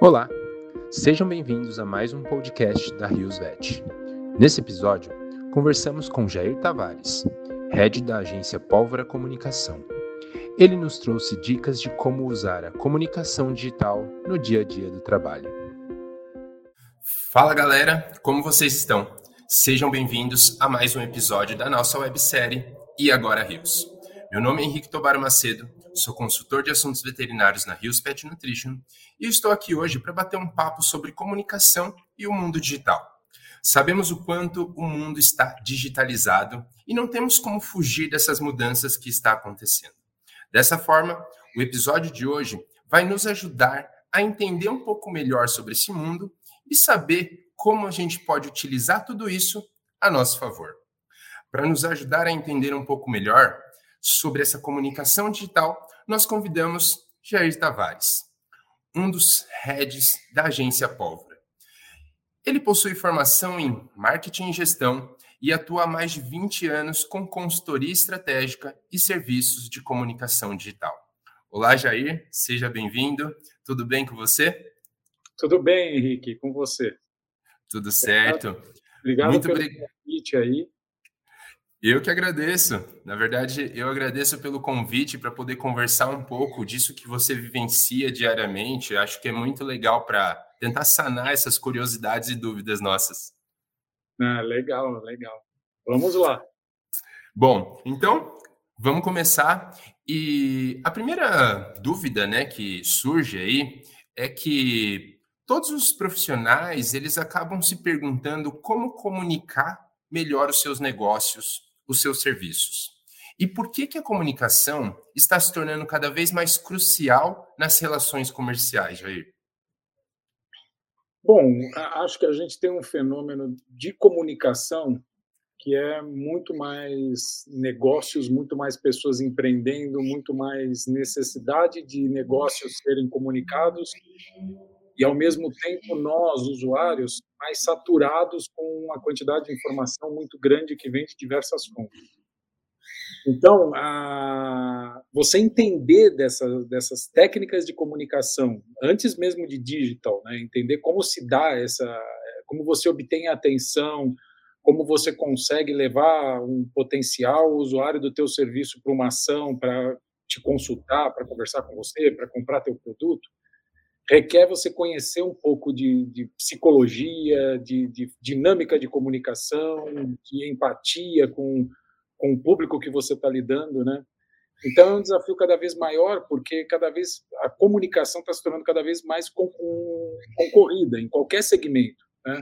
Olá, sejam bem-vindos a mais um podcast da Rios Vet. Nesse episódio, conversamos com Jair Tavares, head da agência Pólvora Comunicação. Ele nos trouxe dicas de como usar a comunicação digital no dia a dia do trabalho. Fala galera, como vocês estão? Sejam bem-vindos a mais um episódio da nossa websérie E Agora Rios. Meu nome é Henrique Tobaro Macedo, sou consultor de assuntos veterinários na Rios Pet Nutrition e estou aqui hoje para bater um papo sobre comunicação e o mundo digital. Sabemos o quanto o mundo está digitalizado e não temos como fugir dessas mudanças que está acontecendo. Dessa forma, o episódio de hoje vai nos ajudar a entender um pouco melhor sobre esse mundo e saber como a gente pode utilizar tudo isso a nosso favor. Para nos ajudar a entender um pouco melhor sobre essa comunicação digital, nós convidamos Jair Tavares, um dos heads da agência Pólvora. Ele possui formação em marketing e gestão e atua há mais de 20 anos com consultoria estratégica e serviços de comunicação digital. Olá, Jair, seja bem-vindo. Tudo bem com você? Tudo bem, Henrique, com você. Tudo certo. Obrigado, Muito pelo convite aí. Eu que agradeço. Na verdade, eu agradeço pelo convite para poder conversar um pouco disso que você vivencia diariamente. Acho que é muito legal para tentar sanar essas curiosidades e dúvidas nossas. Ah, legal, legal. Vamos lá. Bom, então vamos começar. E a primeira dúvida, né, que surge aí é que todos os profissionais eles acabam se perguntando como comunicar melhor os seus negócios os seus serviços. E por que, que a comunicação está se tornando cada vez mais crucial nas relações comerciais, Jair? Bom, acho que a gente tem um fenômeno de comunicação que é muito mais negócios, muito mais pessoas empreendendo, muito mais necessidade de negócios serem comunicados e, ao mesmo tempo, nós, usuários, mais saturados com uma quantidade de informação muito grande que vem de diversas fontes. Então, a, você entender dessa, dessas técnicas de comunicação, antes mesmo de digital, né, entender como se dá essa, como você obtém a atenção, como você consegue levar um potencial usuário do teu serviço para uma ação, para te consultar, para conversar com você, para comprar teu produto, requer você conhecer um pouco de, de psicologia, de, de, dinâmica de comunicação, de empatia com, com o público que você está lidando, né? Então é um desafio cada vez maior, porque cada vez a comunicação está se tornando cada vez mais concorrida em qualquer segmento. Né?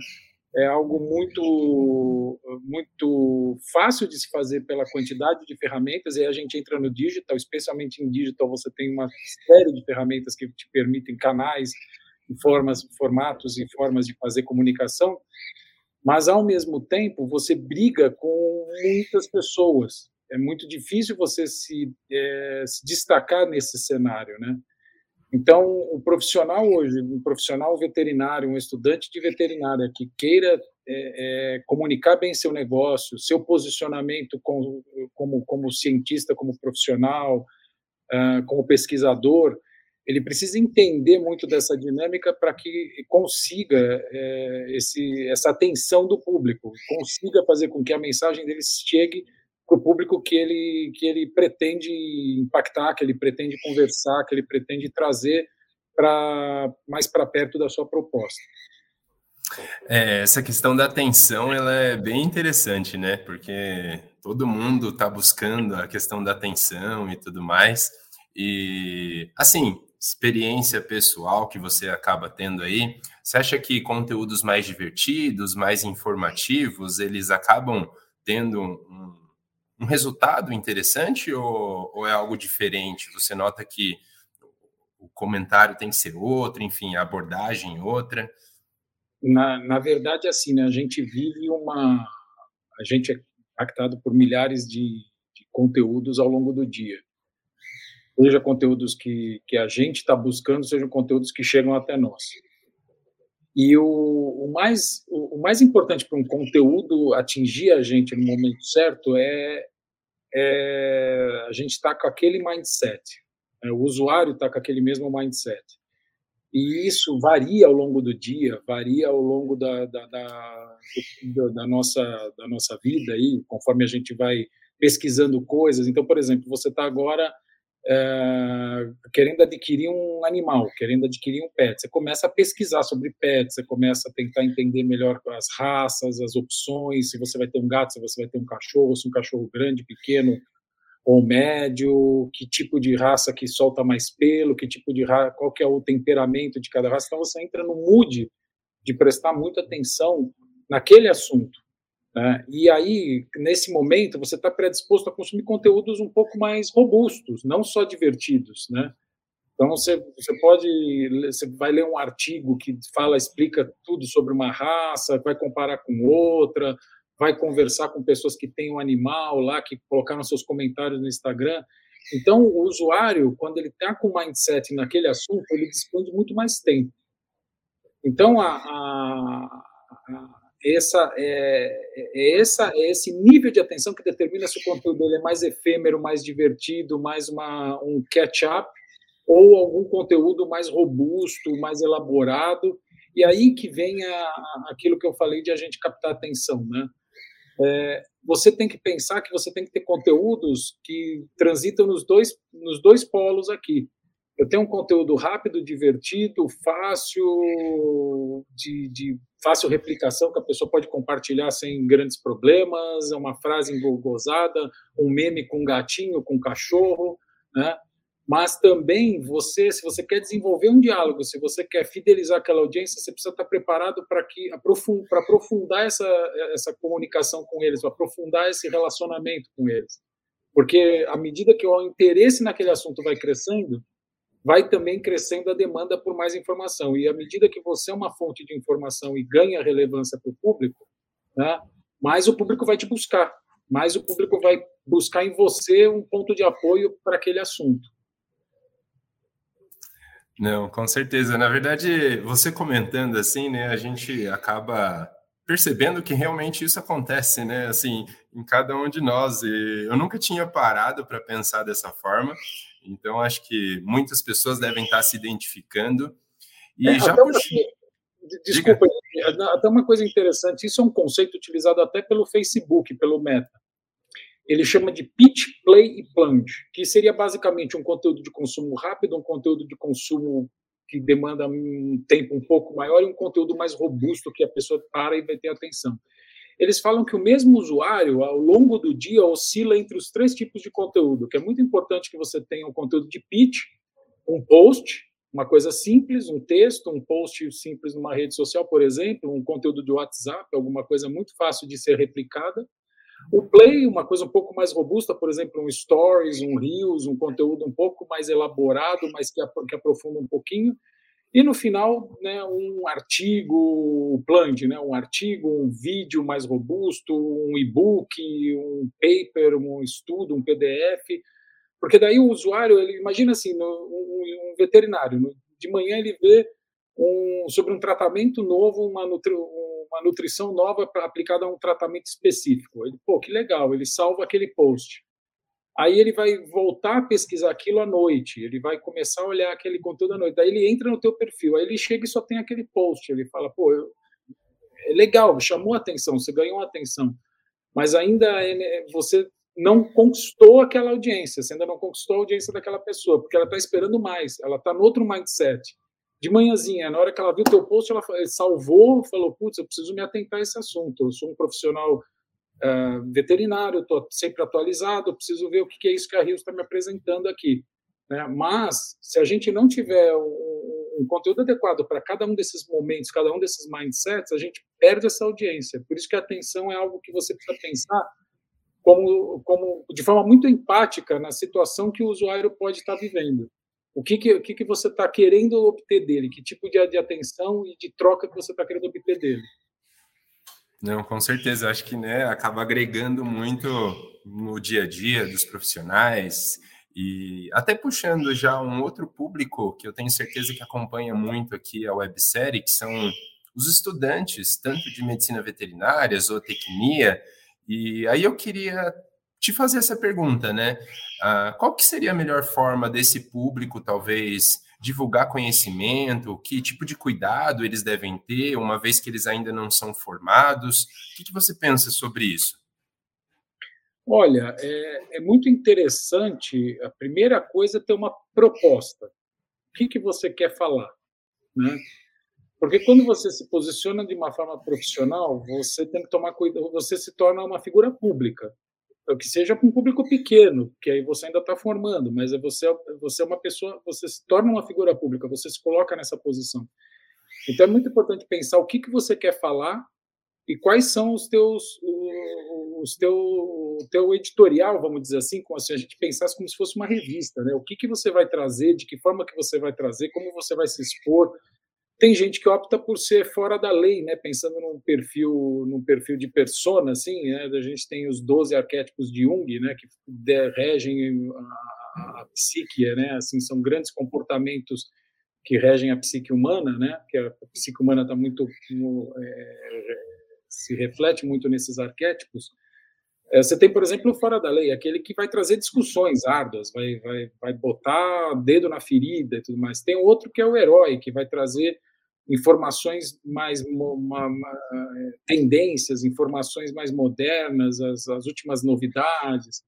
É algo muito muito fácil de se fazer pela quantidade de ferramentas e a gente entra no digital, especialmente em digital você tem uma série de ferramentas que te permitem canais, formas, formatos e formas de fazer comunicação, mas ao mesmo tempo você briga com muitas pessoas. É muito difícil você se, é, se destacar nesse cenário, né? Então, o profissional hoje, um profissional veterinário, um estudante de veterinária que queira é, é, comunicar bem seu negócio, seu posicionamento como, como, como cientista, como profissional, uh, como pesquisador, ele precisa entender muito dessa dinâmica para que consiga é, esse, essa atenção do público, consiga fazer com que a mensagem dele chegue para o público que ele, que ele pretende impactar, que ele pretende conversar, que ele pretende trazer para mais para perto da sua proposta. É, essa questão da atenção ela é bem interessante, né? Porque todo mundo está buscando a questão da atenção e tudo mais. E assim, experiência pessoal que você acaba tendo aí, você acha que conteúdos mais divertidos, mais informativos, eles acabam tendo um, um resultado interessante ou, ou é algo diferente? Você nota que o comentário tem que ser outro, enfim, a abordagem outra? Na, na verdade, assim, né, a gente vive uma. A gente é impactado por milhares de, de conteúdos ao longo do dia. Seja conteúdos que, que a gente está buscando, sejam conteúdos que chegam até nós. E o, o mais, o, o, mais importante para um conteúdo atingir a gente no momento certo é, é a gente estar tá com aquele mindset. Né? O usuário está com aquele mesmo mindset. E isso varia ao longo do dia, varia ao longo da, da, da, da, nossa, da nossa vida, aí, conforme a gente vai pesquisando coisas. Então, por exemplo, você está agora é, querendo adquirir um animal, querendo adquirir um pet. Você começa a pesquisar sobre pets, você começa a tentar entender melhor as raças, as opções, se você vai ter um gato, se você vai ter um cachorro, se um cachorro grande, pequeno, ou médio, que tipo de raça que solta mais pelo, que tipo de raça, qual que é o temperamento de cada raça. Então você entra no mood de prestar muita atenção naquele assunto. Né? E aí, nesse momento, você está predisposto a consumir conteúdos um pouco mais robustos, não só divertidos, né? Então você, você pode, você vai ler um artigo que fala, explica tudo sobre uma raça, vai comparar com outra, vai conversar com pessoas que têm um animal lá, que colocaram seus comentários no Instagram. Então, o usuário, quando ele está com o mindset naquele assunto, ele dispõe de muito mais tempo. Então, a, a, a, essa, é, é, essa, é esse nível de atenção que determina se o conteúdo dele é mais efêmero, mais divertido, mais uma, um catch-up, ou algum conteúdo mais robusto, mais elaborado. E aí que vem a, aquilo que eu falei de a gente captar atenção, né? é, você tem que pensar que você tem que ter conteúdos que transitam nos dois, nos dois polos aqui. Eu tenho um conteúdo rápido, divertido, fácil, de, de fácil replicação, que a pessoa pode compartilhar sem grandes problemas, é uma frase gozada, um meme com gatinho, com cachorro, né? mas também você, se você quer desenvolver um diálogo, se você quer fidelizar aquela audiência, você precisa estar preparado para que para aprofundar essa essa comunicação com eles, aprofundar esse relacionamento com eles, porque à medida que o interesse naquele assunto vai crescendo, vai também crescendo a demanda por mais informação e à medida que você é uma fonte de informação e ganha relevância para o público, né, mais o público vai te buscar, mais o público vai buscar em você um ponto de apoio para aquele assunto. Não, com certeza. Na verdade, você comentando assim, né, a gente acaba percebendo que realmente isso acontece, né? Assim, em cada um de nós. E eu nunca tinha parado para pensar dessa forma. Então, acho que muitas pessoas devem estar se identificando. E é, já puxei... Uma... Desculpa, Diga. até uma coisa interessante. Isso é um conceito utilizado até pelo Facebook, pelo Meta ele chama de pitch, play e plunge, que seria basicamente um conteúdo de consumo rápido, um conteúdo de consumo que demanda um tempo um pouco maior e um conteúdo mais robusto que a pessoa para e vai ter atenção. Eles falam que o mesmo usuário, ao longo do dia, oscila entre os três tipos de conteúdo, que é muito importante que você tenha um conteúdo de pitch, um post, uma coisa simples, um texto, um post simples numa rede social, por exemplo, um conteúdo de WhatsApp, alguma coisa muito fácil de ser replicada, o Play, uma coisa um pouco mais robusta, por exemplo, um Stories, um Reels, um conteúdo um pouco mais elaborado, mas que, que aprofunda um pouquinho. E no final, né, um artigo planned, né, um artigo, um vídeo mais robusto, um e-book, um paper, um estudo, um PDF. Porque daí o usuário, ele imagina assim, um, um veterinário, de manhã ele vê um, sobre um tratamento novo, uma, nutri, uma nutrição nova aplicada a um tratamento específico. Ele, pô, que legal, ele salva aquele post. Aí ele vai voltar a pesquisar aquilo à noite, ele vai começar a olhar aquele conteúdo à noite. Daí ele entra no teu perfil, aí ele chega e só tem aquele post. Ele fala, pô, eu, é legal, chamou atenção, você ganhou atenção, mas ainda é, né, você não conquistou aquela audiência, você ainda não conquistou a audiência daquela pessoa, porque ela está esperando mais, ela está no outro mindset de manhãzinha, na hora que ela viu teu post, ela salvou, falou, putz, eu preciso me atentar a esse assunto, eu sou um profissional uh, veterinário, estou sempre atualizado, preciso ver o que é isso que a Rio está me apresentando aqui. Né? Mas, se a gente não tiver um, um conteúdo adequado para cada um desses momentos, cada um desses mindsets, a gente perde essa audiência. Por isso que a atenção é algo que você precisa pensar como, como de forma muito empática na situação que o usuário pode estar vivendo. O que, que, que, que você está querendo obter dele? Que tipo de, de atenção e de troca que você está querendo obter dele? Não, com certeza. Acho que né, acaba agregando muito no dia a dia dos profissionais e até puxando já um outro público que eu tenho certeza que acompanha muito aqui a websérie, que são os estudantes, tanto de medicina veterinária, zootecnia. E aí eu queria te fazer essa pergunta, né? Ah, qual que seria a melhor forma desse público, talvez, divulgar conhecimento? Que tipo de cuidado eles devem ter, uma vez que eles ainda não são formados? O que, que você pensa sobre isso? Olha, é, é, muito interessante. A primeira coisa é ter uma proposta. O que, que você quer falar? Né? Porque quando você se posiciona de uma forma profissional, você tem que tomar cuidado, você se torna uma figura pública. Que seja para um público pequeno, que aí você ainda está formando, mas é você, você é uma pessoa, você se torna uma figura pública, você se coloca nessa posição. Então é muito importante pensar o que, que você quer falar e quais são os teus os teu, o teu editorial, vamos dizer assim, como se a gente pensasse como se fosse uma revista, né? O que, que você vai trazer, de que forma que você vai trazer, como você vai se expor. Tem gente que opta por ser fora da lei, né? Pensando num perfil, num perfil de persona, assim, né? A gente tem os 12 arquétipos de Jung, né? Que regem a, a psique, né? Assim, são grandes comportamentos que regem a psique humana, né? Que a psique humana está muito é, se reflete muito nesses arquétipos. É, você tem, por exemplo, o fora da lei, aquele que vai trazer discussões árduas, vai, vai, vai botar dedo na ferida e tudo mais. Tem outro que é o herói, que vai trazer informações mais uma, uma, tendências, informações mais modernas, as, as, últimas novidades.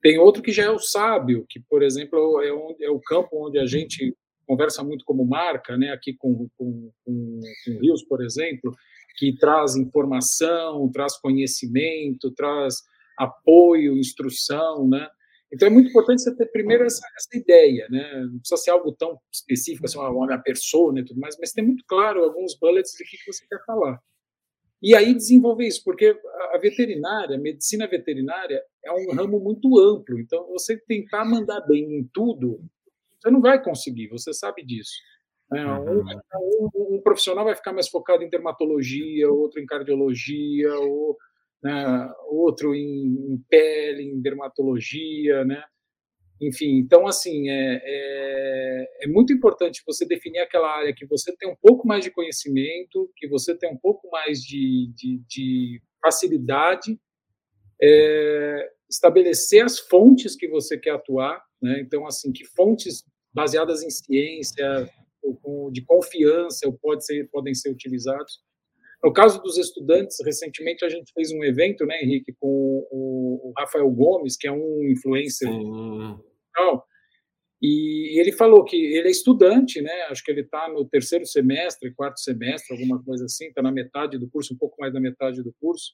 Tem outro que já é o sábio, que, por exemplo, é, onde, é o campo onde a gente conversa muito como marca, né? aqui com, com, com, com Rios, por exemplo, que traz informação, traz conhecimento, traz apoio, instrução, né? Então é muito importante você ter primeiro essa, essa ideia, né? Não precisa ser algo tão específico, assim, uma, uma persona e tudo mais, mas tem muito claro alguns bullets de que você quer falar. E aí desenvolver isso, porque a veterinária, a medicina veterinária é um ramo muito amplo. Então você tentar mandar bem em tudo, você não vai conseguir, você sabe disso. Né? Um, um, um, profissional vai ficar mais focado em dermatologia, outro em cardiologia, ou né, outro em, em, pele, em dermatologia, né? Enfim, então, assim, é, é, é, muito importante você definir aquela área que você tem um pouco mais de conhecimento, que você tem um pouco mais de, de, de facilidade, é, estabelecer as fontes que você quer atuar, né? Então, assim, que fontes baseadas em ciência, de confiança pode ser, podem ser utilizados. No caso dos estudantes, recentemente a gente fez um evento, né, Henrique, com o, Rafael Gomes, que é um influencer. Sim. E ele falou que ele é estudante, né? Acho que ele está no terceiro semestre, quarto semestre, alguma coisa assim, está na metade do curso, um pouco mais da metade do curso.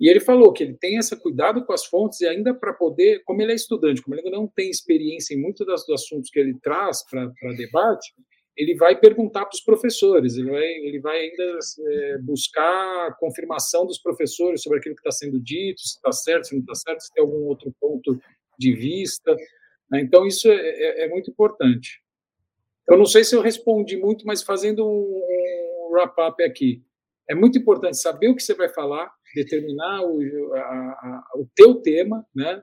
E ele falou que ele tem esse cuidado com as fontes e ainda para poder, como ele é estudante, como ele ainda não tem experiência em muitos dos assuntos que ele traz para debate, ele vai perguntar para os professores, ele vai, ele vai ainda é, buscar confirmação dos professores sobre aquilo que está sendo dito, se está certo, se não está certo, se tem algum outro ponto de vista. Né? Então, isso é, é, é, muito importante. Eu não sei se eu respondi muito, mas fazendo um, um wrap-up aqui. É muito importante saber o que você vai falar, determinar o, a, a, o teu tema, né?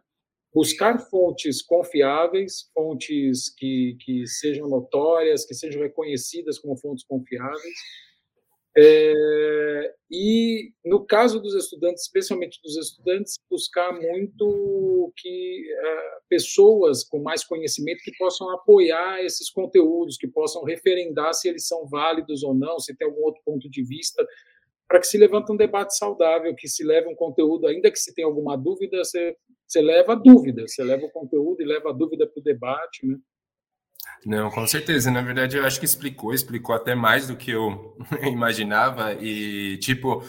Buscar fontes confiáveis, fontes que, que sejam notórias, que sejam reconhecidas como fontes confiáveis. É, e, no caso dos estudantes, especialmente dos estudantes, buscar muito que é, pessoas com mais conhecimento que possam apoiar esses conteúdos, que possam referendar se eles são válidos ou não, se tem algum outro ponto de vista, para que se levante um debate saudável, que se leve um conteúdo, ainda que se tenha alguma dúvida, você, você leva dúvida, você leva o conteúdo e leva a dúvida para o debate, né? Não, com certeza. Na verdade, eu acho que explicou, explicou até mais do que eu imaginava. E, tipo,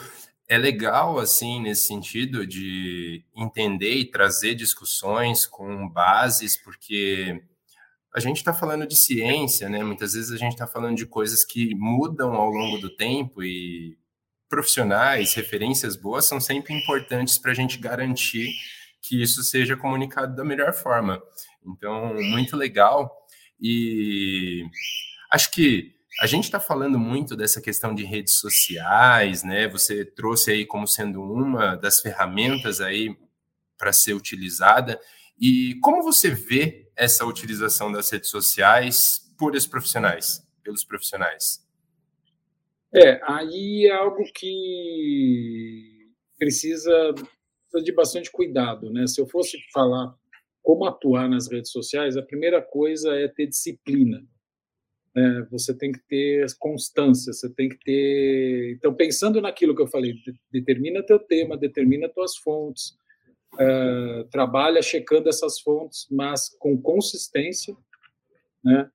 é legal, assim, nesse sentido de entender e trazer discussões com bases, porque a gente está falando de ciência, né? Muitas vezes a gente está falando de coisas que mudam ao longo do tempo e profissionais, referências boas são sempre importantes para a gente garantir que isso seja comunicado da melhor forma. Então, muito legal. E acho que a gente está falando muito dessa questão de redes sociais, né? Você trouxe aí como sendo uma das ferramentas aí para ser utilizada. E como você vê essa utilização das redes sociais por esses profissionais, pelos profissionais? É, aí é algo que precisa, de bastante cuidado, né? Se eu fosse falar como atuar nas redes sociais, a primeira coisa é ter disciplina. né, você tem que ter constância, você tem que ter. Então, pensando naquilo que eu falei, determina teu tema, determina tuas fontes, uh, trabalha checando essas fontes, mas com consistência, né,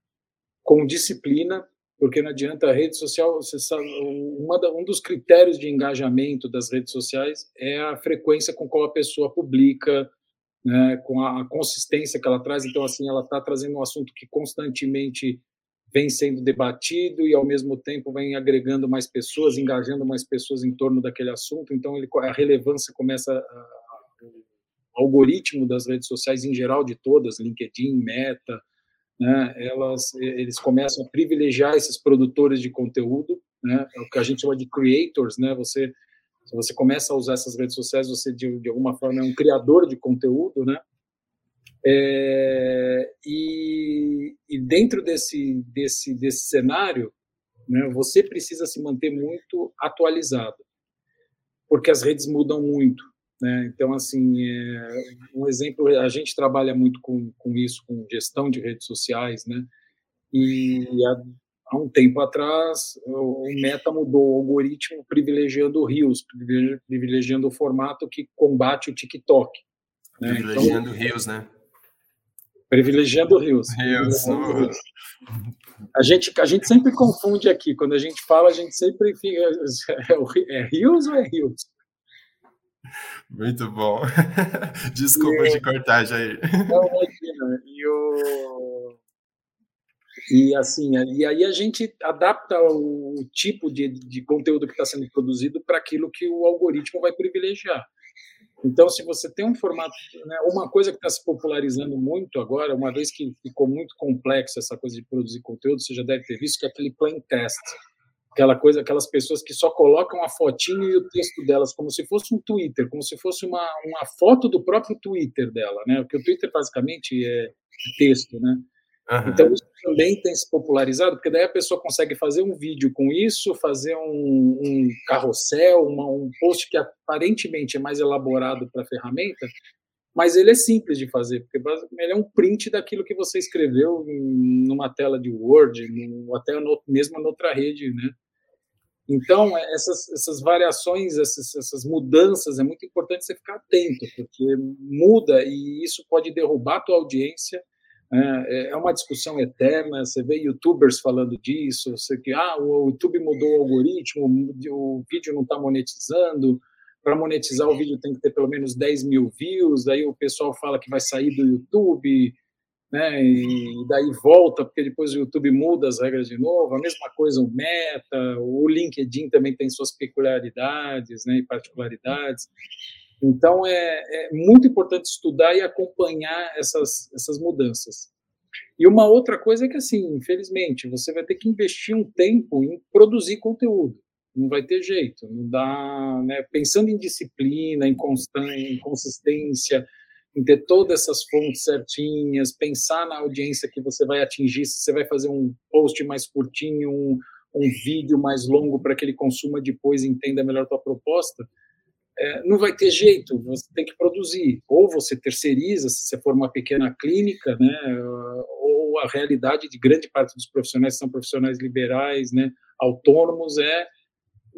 com disciplina, porque não adianta a rede social, você sabe, uma, um dos critérios de engajamento das redes sociais é a frequência com qual a pessoa publica, né, com a, a consistência que ela traz. Então, assim, ela está trazendo um assunto que constantemente vem sendo debatido e, ao mesmo tempo, vem agregando mais pessoas, engajando mais pessoas em torno daquele assunto. Então, ele, a relevância começa. A, algoritmo das redes sociais, em geral, de todas, LinkedIn, Meta, né, elas, eles começam a privilegiar esses produtores de conteúdo, né, é o que a gente chama de creators, né, você, se você começa a usar essas redes sociais, você, de, de alguma forma, é um criador de conteúdo, né, é, e, e, dentro desse, desse, desse cenário, né, você precisa se manter muito atualizado, porque as redes mudam muito. Né? Então, assim, é, um exemplo, a gente trabalha muito com, com isso, com gestão de redes sociais, né? e há, há um tempo atrás o, o Meta mudou o algoritmo privilegiando o Reels, privilegiando o formato que combate o TikTok. Né? Privilegiando então, Reels, né? Privilegiando rios. Rios. A gente, a gente sempre confunde aqui. Quando a gente fala, a gente sempre fica. É, é rios ou é rios? Muito bom. Desculpa e, te cortar, Jair. Não, imagina. E, o, e assim, e aí a gente adapta o tipo de, de conteúdo que está sendo produzido para aquilo que o algoritmo vai privilegiar. Então, se você tem um formato, né, uma coisa que está se popularizando muito agora, uma vez que ficou muito complexo essa coisa de produzir conteúdo, você já deve ter visto que é aquele plain test, aquela coisa, aquelas pessoas que só colocam a fotinho e o texto delas como se fosse um Twitter, como se fosse uma, uma foto do próprio Twitter dela, né? Porque o Twitter basicamente é texto, né? Uhum. Então, isso também tem se popularizado, porque daí a pessoa consegue fazer um vídeo com isso, fazer um, um carrossel, uma, um post que aparentemente é mais elaborado para a ferramenta, mas ele é simples de fazer, porque ele é um print daquilo que você escreveu numa tela de Word, no, até mesmo noutra rede, né? Então, essas, essas variações, essas, essas mudanças, é muito importante você ficar atento, porque muda e isso pode derrubar a tua audiência, é, é uma discussão eterna. Você vê YouTubers falando disso, você que ah, o YouTube mudou o algoritmo, o vídeo não está monetizando. Para monetizar o vídeo tem que ter pelo menos 10 mil views. Aí o pessoal fala que vai sair do YouTube, né? E daí volta porque depois o YouTube muda as regras de novo. A mesma coisa o Meta, o LinkedIn também tem suas peculiaridades, né? E particularidades. Então, é, é, muito importante estudar e acompanhar essas, essas mudanças. E uma outra coisa é que, assim, infelizmente, você vai ter que investir um tempo em produzir conteúdo. Não vai ter jeito. Não dá, né? Pensando em disciplina, em, consistência, em ter todas essas fontes certinhas, pensar na audiência que você vai atingir, se você vai fazer um post mais curtinho, um, um vídeo mais longo para que ele consuma depois e entenda melhor a tua proposta é, não vai ter jeito, você tem que produzir. Ou você terceiriza, se você for uma pequena clínica, né, ou a realidade de grande parte dos profissionais são profissionais liberais, né, autônomos, é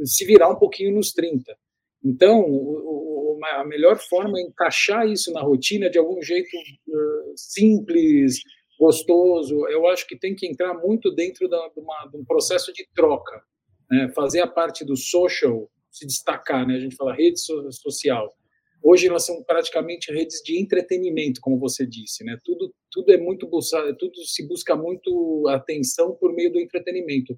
se virar um pouquinho nos 30. Então, o, a melhor forma é encaixar isso na rotina de algum jeito uh, simples, gostoso. Eu acho que tem que entrar muito dentro da, de, uma, de um processo de troca, né? fazer a parte do social se destacar, né? A gente fala rede social. Hoje elas são praticamente redes de entretenimento, como você disse, né? Tudo, tudo é muito tudo se busca muito atenção por meio do entretenimento,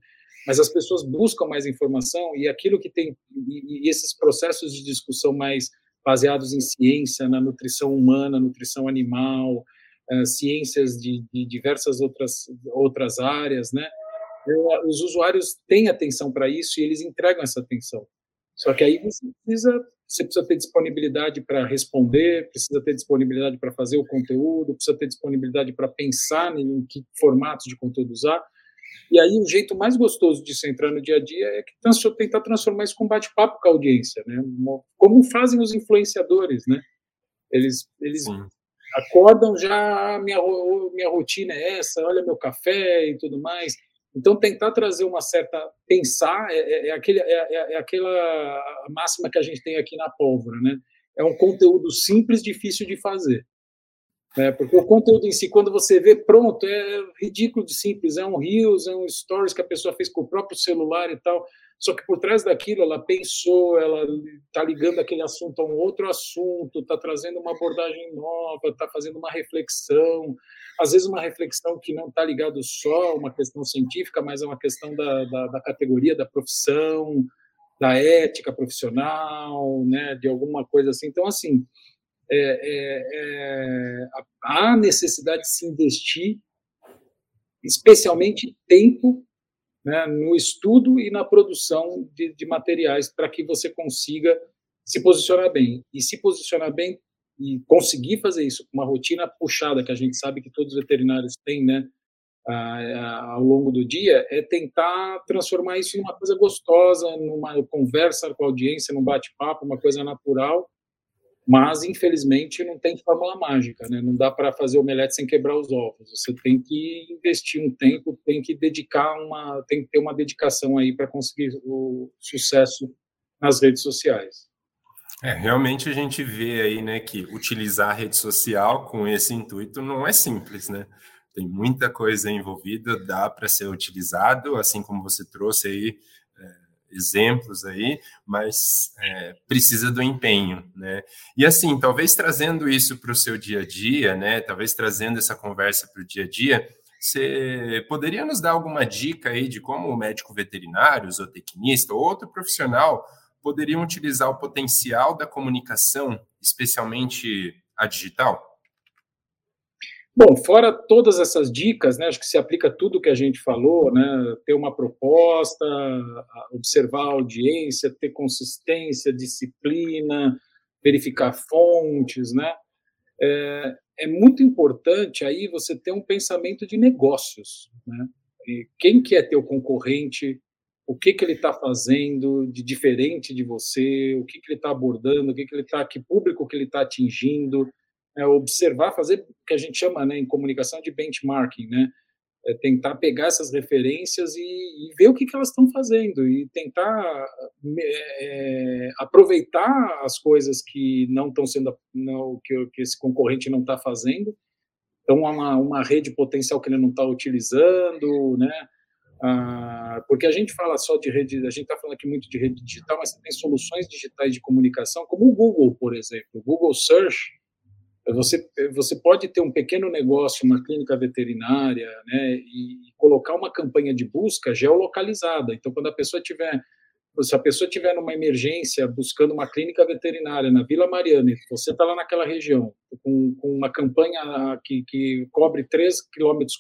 mas as pessoas buscam mais informação e aquilo que tem e, e esses processos de discussão mais baseados em ciência, na nutrição humana, nutrição animal, uh, ciências de, de diversas outras outras áreas, né? Os usuários têm atenção para isso e eles entregam essa atenção. Só que aí você precisa, você precisa ter disponibilidade para responder, precisa ter disponibilidade para fazer o conteúdo, precisa ter disponibilidade para pensar em que formatos de conteúdo usar. E aí o jeito mais gostoso de se entrar no dia a dia é que tentar transformar isso com bate-papo com a audiência, né? Como fazem os influenciadores, né? Eles, eles acordam já, ah, minha, minha rotina é essa, olha meu café e tudo mais. Então, tentar trazer uma certa. Pensar é, é, é aquele, é, é, é, aquela máxima que a gente tem aqui na pólvora, né? É um conteúdo simples, difícil de fazer. Né? Porque o conteúdo em si, quando você vê pronto, é ridículo de simples. É um Reels, é um Stories que a pessoa fez com o próprio celular e tal. Só que por trás daquilo ela pensou, ela está ligando aquele assunto a um outro assunto, está trazendo uma abordagem nova, está fazendo uma reflexão, às vezes uma reflexão que não está ligado só a uma questão científica, mas é uma questão da, da, da categoria, da profissão, da ética profissional, né, de alguma coisa assim. Então, assim, é, é, é, há necessidade de se investir, especialmente tempo né, no estudo e na produção de, de materiais para que você consiga se posicionar bem. E se posicionar bem e conseguir fazer isso com uma rotina puxada, que a gente sabe que todos os veterinários têm, né, ao longo do dia, é tentar transformar isso em uma coisa gostosa, numa conversa com a audiência, num bate-papo, uma coisa natural, mas infelizmente não tem fórmula mágica, né? Não dá para fazer omelete sem quebrar os ovos. Você tem que investir um tempo, tem que dedicar uma, tem que ter uma dedicação aí para conseguir o sucesso nas redes sociais. É, realmente a gente vê aí, né, que utilizar a rede social com esse intuito não é simples, né? Tem muita coisa envolvida, dá para ser utilizado, assim como você trouxe aí exemplos aí, mas é, precisa do empenho, né? E assim, talvez trazendo isso para o seu dia a dia, né? Talvez trazendo essa conversa para o dia a dia, você poderia nos dar alguma dica aí de como o médico veterinário, zootecnista ou outro profissional poderiam utilizar o potencial da comunicação, especialmente a digital? Bom, fora todas essas dicas, né, acho que se aplica tudo que a gente falou, né, ter uma proposta, observar a audiência, ter consistência, disciplina, verificar fontes, né, é, é muito importante aí você ter um pensamento de negócios, né, e quem que é teu concorrente, o que que ele está fazendo de diferente de você, o que que ele está abordando, o que que ele está, que público que ele está atingindo, é, observar, fazer o que a gente chama né, em comunicação de benchmarking, né? É tentar pegar essas referências e, e, ver o que, que elas estão fazendo e tentar é, aproveitar as coisas que não estão sendo não, que, que esse concorrente não está fazendo. Então uma, uma rede potencial que ele não está utilizando né? Ah, porque a gente fala só de rede a gente está falando aqui muito de rede digital mas tem soluções digitais de comunicação como o Google por exemplo. O Google Search você, você pode ter um pequeno negócio, uma clínica veterinária, né, e colocar uma campanha de busca geolocalizada. Então, quando a pessoa tiver, se a pessoa tiver numa emergência buscando uma clínica veterinária na Vila Mariana, e você está lá naquela região com, com uma campanha que, que cobre 3 quilômetros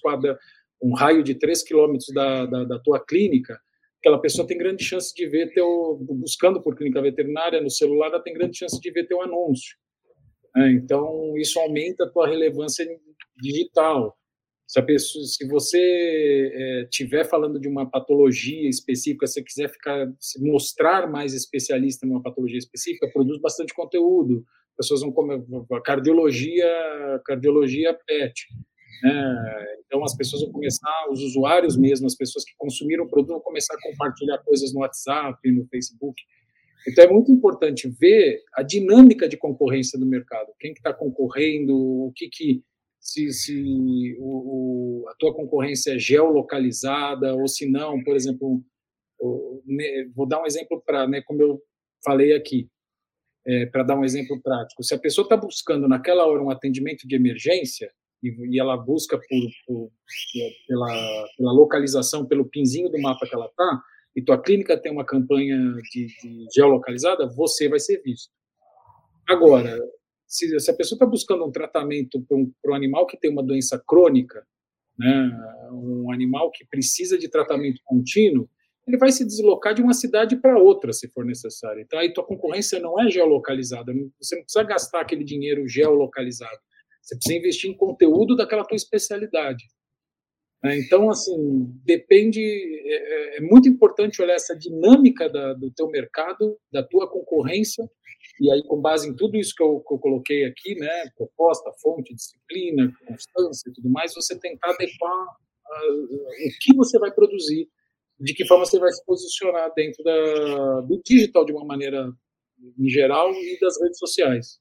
um raio de 3 quilômetros da, da, da tua clínica, aquela pessoa tem grande chance de ver teu, buscando por clínica veterinária no celular, ela tem grande chance de ver teu anúncio. Né? Então, isso aumenta a tua relevância digital. Se, pessoa, se você é, tiver falando de uma patologia específica, se quiser ficar, se mostrar mais especialista numa patologia específica, produz bastante conteúdo. As pessoas vão comer cardiologia, cardiologia PET. Né? Então as pessoas vão começar, os usuários mesmo, as pessoas que consumiram o produto vão começar a compartilhar coisas no WhatsApp, no Facebook. Então é muito importante ver a dinâmica de concorrência do mercado, quem que está concorrendo, o que que se, se o, o, a tua concorrência é geolocalizada ou se não, por exemplo, vou dar um exemplo para, né, como eu falei aqui, é, para dar um exemplo prático, se a pessoa está buscando naquela hora um atendimento de emergência e, e ela busca por, por, pela, pela localização, pelo pinzinho do mapa que ela está, e tua clínica tem uma campanha de, de geolocalizada, você vai ser visto. Agora, se, se a pessoa está buscando um tratamento para um, um, animal que tem uma doença crônica, né, um animal que precisa de tratamento contínuo, ele vai se deslocar de uma cidade para outra, se for necessário. Então, aí tua concorrência não é geolocalizada. Você não precisa gastar aquele dinheiro geolocalizado. Você precisa investir em conteúdo daquela tua especialidade. Né? Então, assim, depende, é, é, é, muito importante olhar essa dinâmica da, do teu mercado, da tua concorrência, e aí com base em tudo isso que eu, que eu coloquei aqui, né, proposta, fonte, disciplina, constância e tudo mais, você tentar adequar o que você vai produzir, de que forma você vai se posicionar dentro da, do digital de uma maneira em geral e das redes sociais.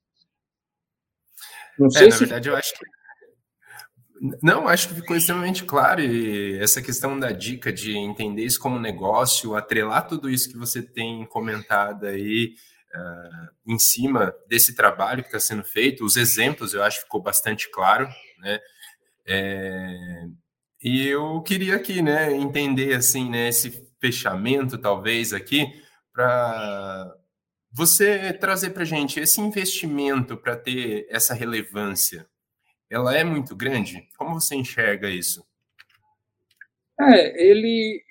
Não é, sei é, se... Na verdade, eu acho que não, acho que ficou extremamente claro e essa questão da dica de entender isso como negócio, atrelar tudo isso que você tem comentado aí uh, em cima desse trabalho que está sendo feito, os exemplos eu acho que ficou bastante claro, né? É, e eu queria aqui, né, entender assim, né, esse fechamento talvez aqui para você trazer para gente esse investimento para ter essa relevância ela é muito grande? Como você enxerga isso? É, ele,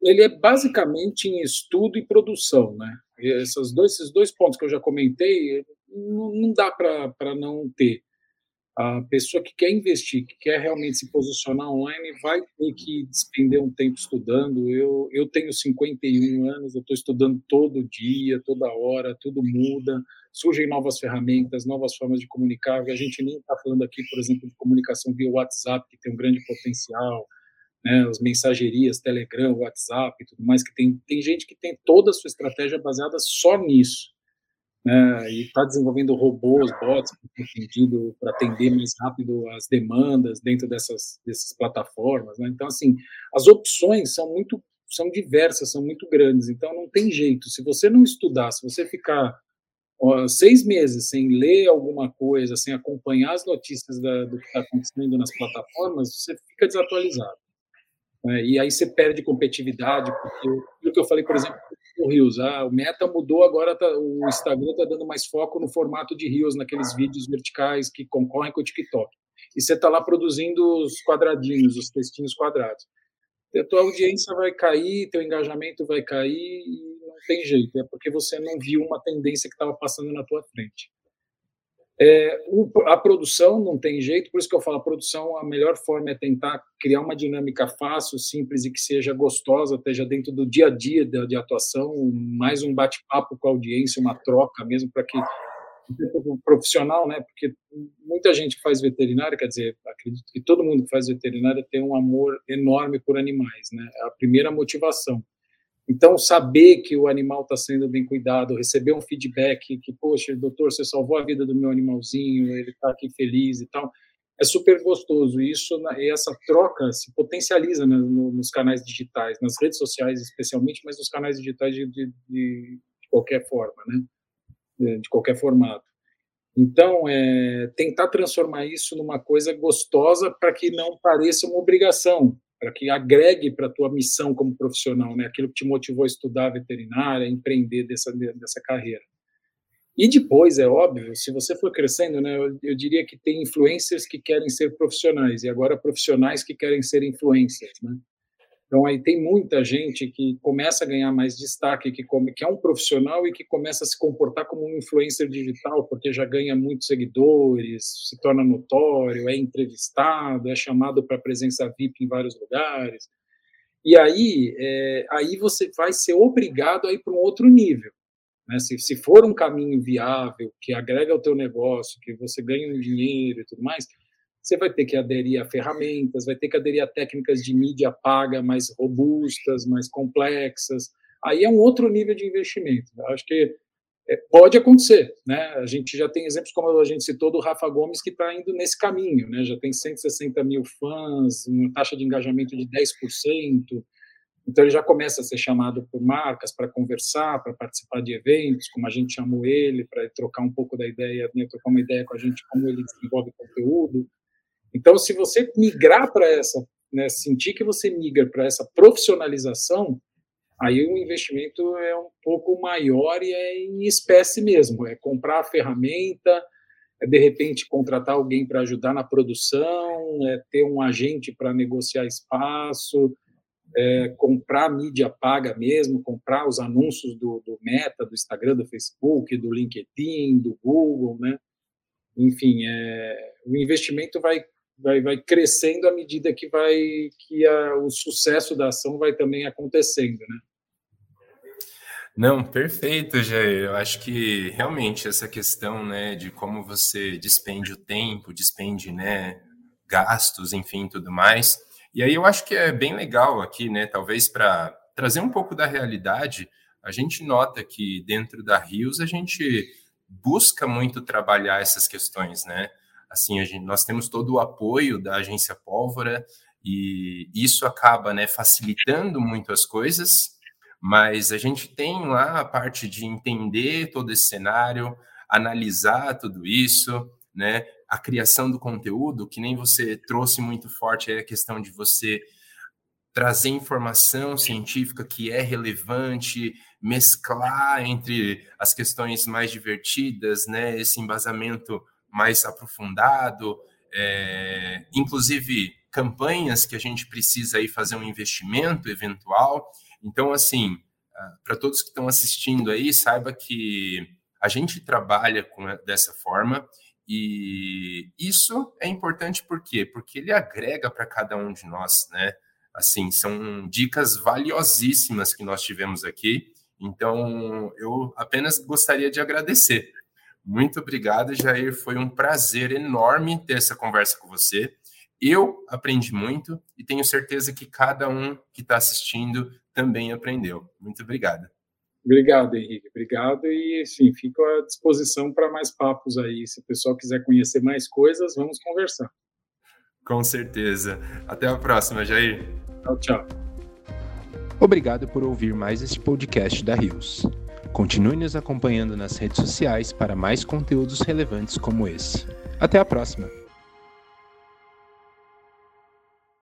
ele é basicamente em estudo e produção, né? Esses dois, esses dois pontos que eu já comentei, não, não dá para não ter. A pessoa que quer investir, que quer realmente se posicionar online, vai ter que despender um tempo estudando. Eu, eu tenho 51 anos, eu estou estudando todo dia, toda hora, tudo muda surgem novas ferramentas, novas formas de comunicar. A gente nem está falando aqui, por exemplo, de comunicação via WhatsApp, que tem um grande potencial, né, as mensagerias, Telegram, WhatsApp e tudo mais, que tem, tem gente que tem toda a sua estratégia baseada só nisso. Né, e está desenvolvendo robôs, bots, para atender mais rápido as demandas dentro dessas, dessas plataformas. Né? Então, assim, as opções são muito são diversas, são muito grandes, então não tem jeito. Se você não estudar, se você ficar seis meses sem ler alguma coisa, sem acompanhar as notícias da, do que está acontecendo nas plataformas, você fica desatualizado. Né? E aí você perde competitividade, porque o que eu falei, por exemplo, Rios, ah, o Meta mudou, agora tá, o Instagram está dando mais foco no formato de Rios, naqueles vídeos verticais que concorrem com o TikTok. E você está lá produzindo os quadradinhos, os textinhos quadrados. A tua audiência vai cair, teu engajamento vai cair, tem jeito, é porque você não viu uma tendência que estava passando na tua frente. É, o, a produção não tem jeito, por isso que eu falo, a produção, a melhor forma é tentar criar uma dinâmica fácil, simples e que seja gostosa, esteja dentro do dia a dia de, de atuação, mais um bate-papo com a audiência, uma troca mesmo, para que o profissional, né? Porque muita gente faz veterinária, quer dizer, acredito que todo mundo que faz veterinária tem um amor enorme por animais, né? É a primeira motivação. Então, saber que o animal está sendo bem cuidado, receber um feedback que, poxa, doutor, você salvou a vida do meu animalzinho, ele está aqui feliz e tal, é super gostoso. E essa troca se potencializa nos canais digitais, nas redes sociais especialmente, mas nos canais digitais de, de, de qualquer forma, né? de qualquer formato. Então, é, tentar transformar isso numa coisa gostosa para que não pareça uma obrigação, para que agregue para a tua missão como profissional, né? Aquilo que te motivou a estudar veterinária, empreender dessa dessa carreira. E depois, é óbvio, se você for crescendo, né, eu, eu, diria que tem influencers que querem ser profissionais e agora profissionais que querem ser influencers, né? Então, aí tem muita gente que começa a ganhar mais destaque, que, come, que é um profissional e que começa a se comportar como um influencer digital, porque já ganha muitos seguidores, se torna notório, é entrevistado, é chamado para presença VIP em vários lugares. E aí, é, aí você vai ser obrigado a ir para um outro nível. Né? Se, se for um caminho viável, que agrega ao teu negócio, que você ganha um dinheiro e tudo mais, você vai ter que aderir a ferramentas, vai ter que aderir a técnicas de mídia paga mais robustas, mais complexas. Aí é um outro nível de investimento. Acho que é, pode acontecer, né? A gente já tem exemplos, como a gente citou, do Rafa Gomes, que está indo nesse caminho, né? Já tem 160 mil fãs, uma taxa de engajamento de 10%. Então, ele já começa a ser chamado por marcas para conversar, para participar de eventos, como a gente chamou ele, para trocar um pouco da ideia, né? trocar uma ideia com a gente, como ele desenvolve conteúdo. Então, se você migrar para essa, né, sentir que você migra para essa profissionalização, aí o investimento é um pouco maior e é em espécie mesmo, é comprar a ferramenta, é de repente contratar alguém para ajudar na produção, é ter um agente para negociar espaço, é comprar mídia paga mesmo, comprar os anúncios do, do, Meta, do Instagram, do Facebook, do LinkedIn, do Google, né? Enfim, é, o investimento vai vai, vai crescendo à medida que vai que a, o sucesso da ação vai também acontecendo, né? Não, perfeito, Jair. Eu acho que realmente essa questão, né, de como você despende o tempo, despende, né, gastos, enfim, tudo mais. E aí eu acho que é bem legal aqui, né? Talvez para trazer um pouco da realidade, a gente nota que dentro da Rios a gente busca muito trabalhar essas questões, né? Assim, gente, nós temos todo o apoio da agência Pólvora e isso acaba, né, facilitando muito as coisas, mas a gente tem lá a parte de entender todo esse cenário, analisar tudo isso, né? A criação do conteúdo, que nem você trouxe muito forte é a questão de você trazer informação científica que é relevante, mesclar entre as questões mais divertidas, né, esse embasamento mais aprofundado, é, inclusive campanhas que a gente precisa aí fazer um investimento eventual. Então, assim, ah, para todos que estão assistindo aí, saiba que a gente trabalha com, dessa forma e isso é importante por quê? Porque ele agrega para cada um de nós, né? Assim, são dicas valiosíssimas que nós tivemos aqui. Então, eu apenas gostaria de agradecer. Muito obrigado, Jair. Foi um prazer enorme ter essa conversa com você. Eu aprendi muito e tenho certeza que cada um que está assistindo também aprendeu. Muito obrigado. Obrigado, Henrique. Obrigado. E, sim, fico à disposição para mais papos aí. Se o pessoal quiser conhecer mais coisas, vamos conversar. Com certeza. Até a próxima, Jair. Tchau, tchau. Obrigado por ouvir mais este podcast da Rios. Continue nos acompanhando nas redes sociais para mais conteúdos relevantes como esse. Até a próxima!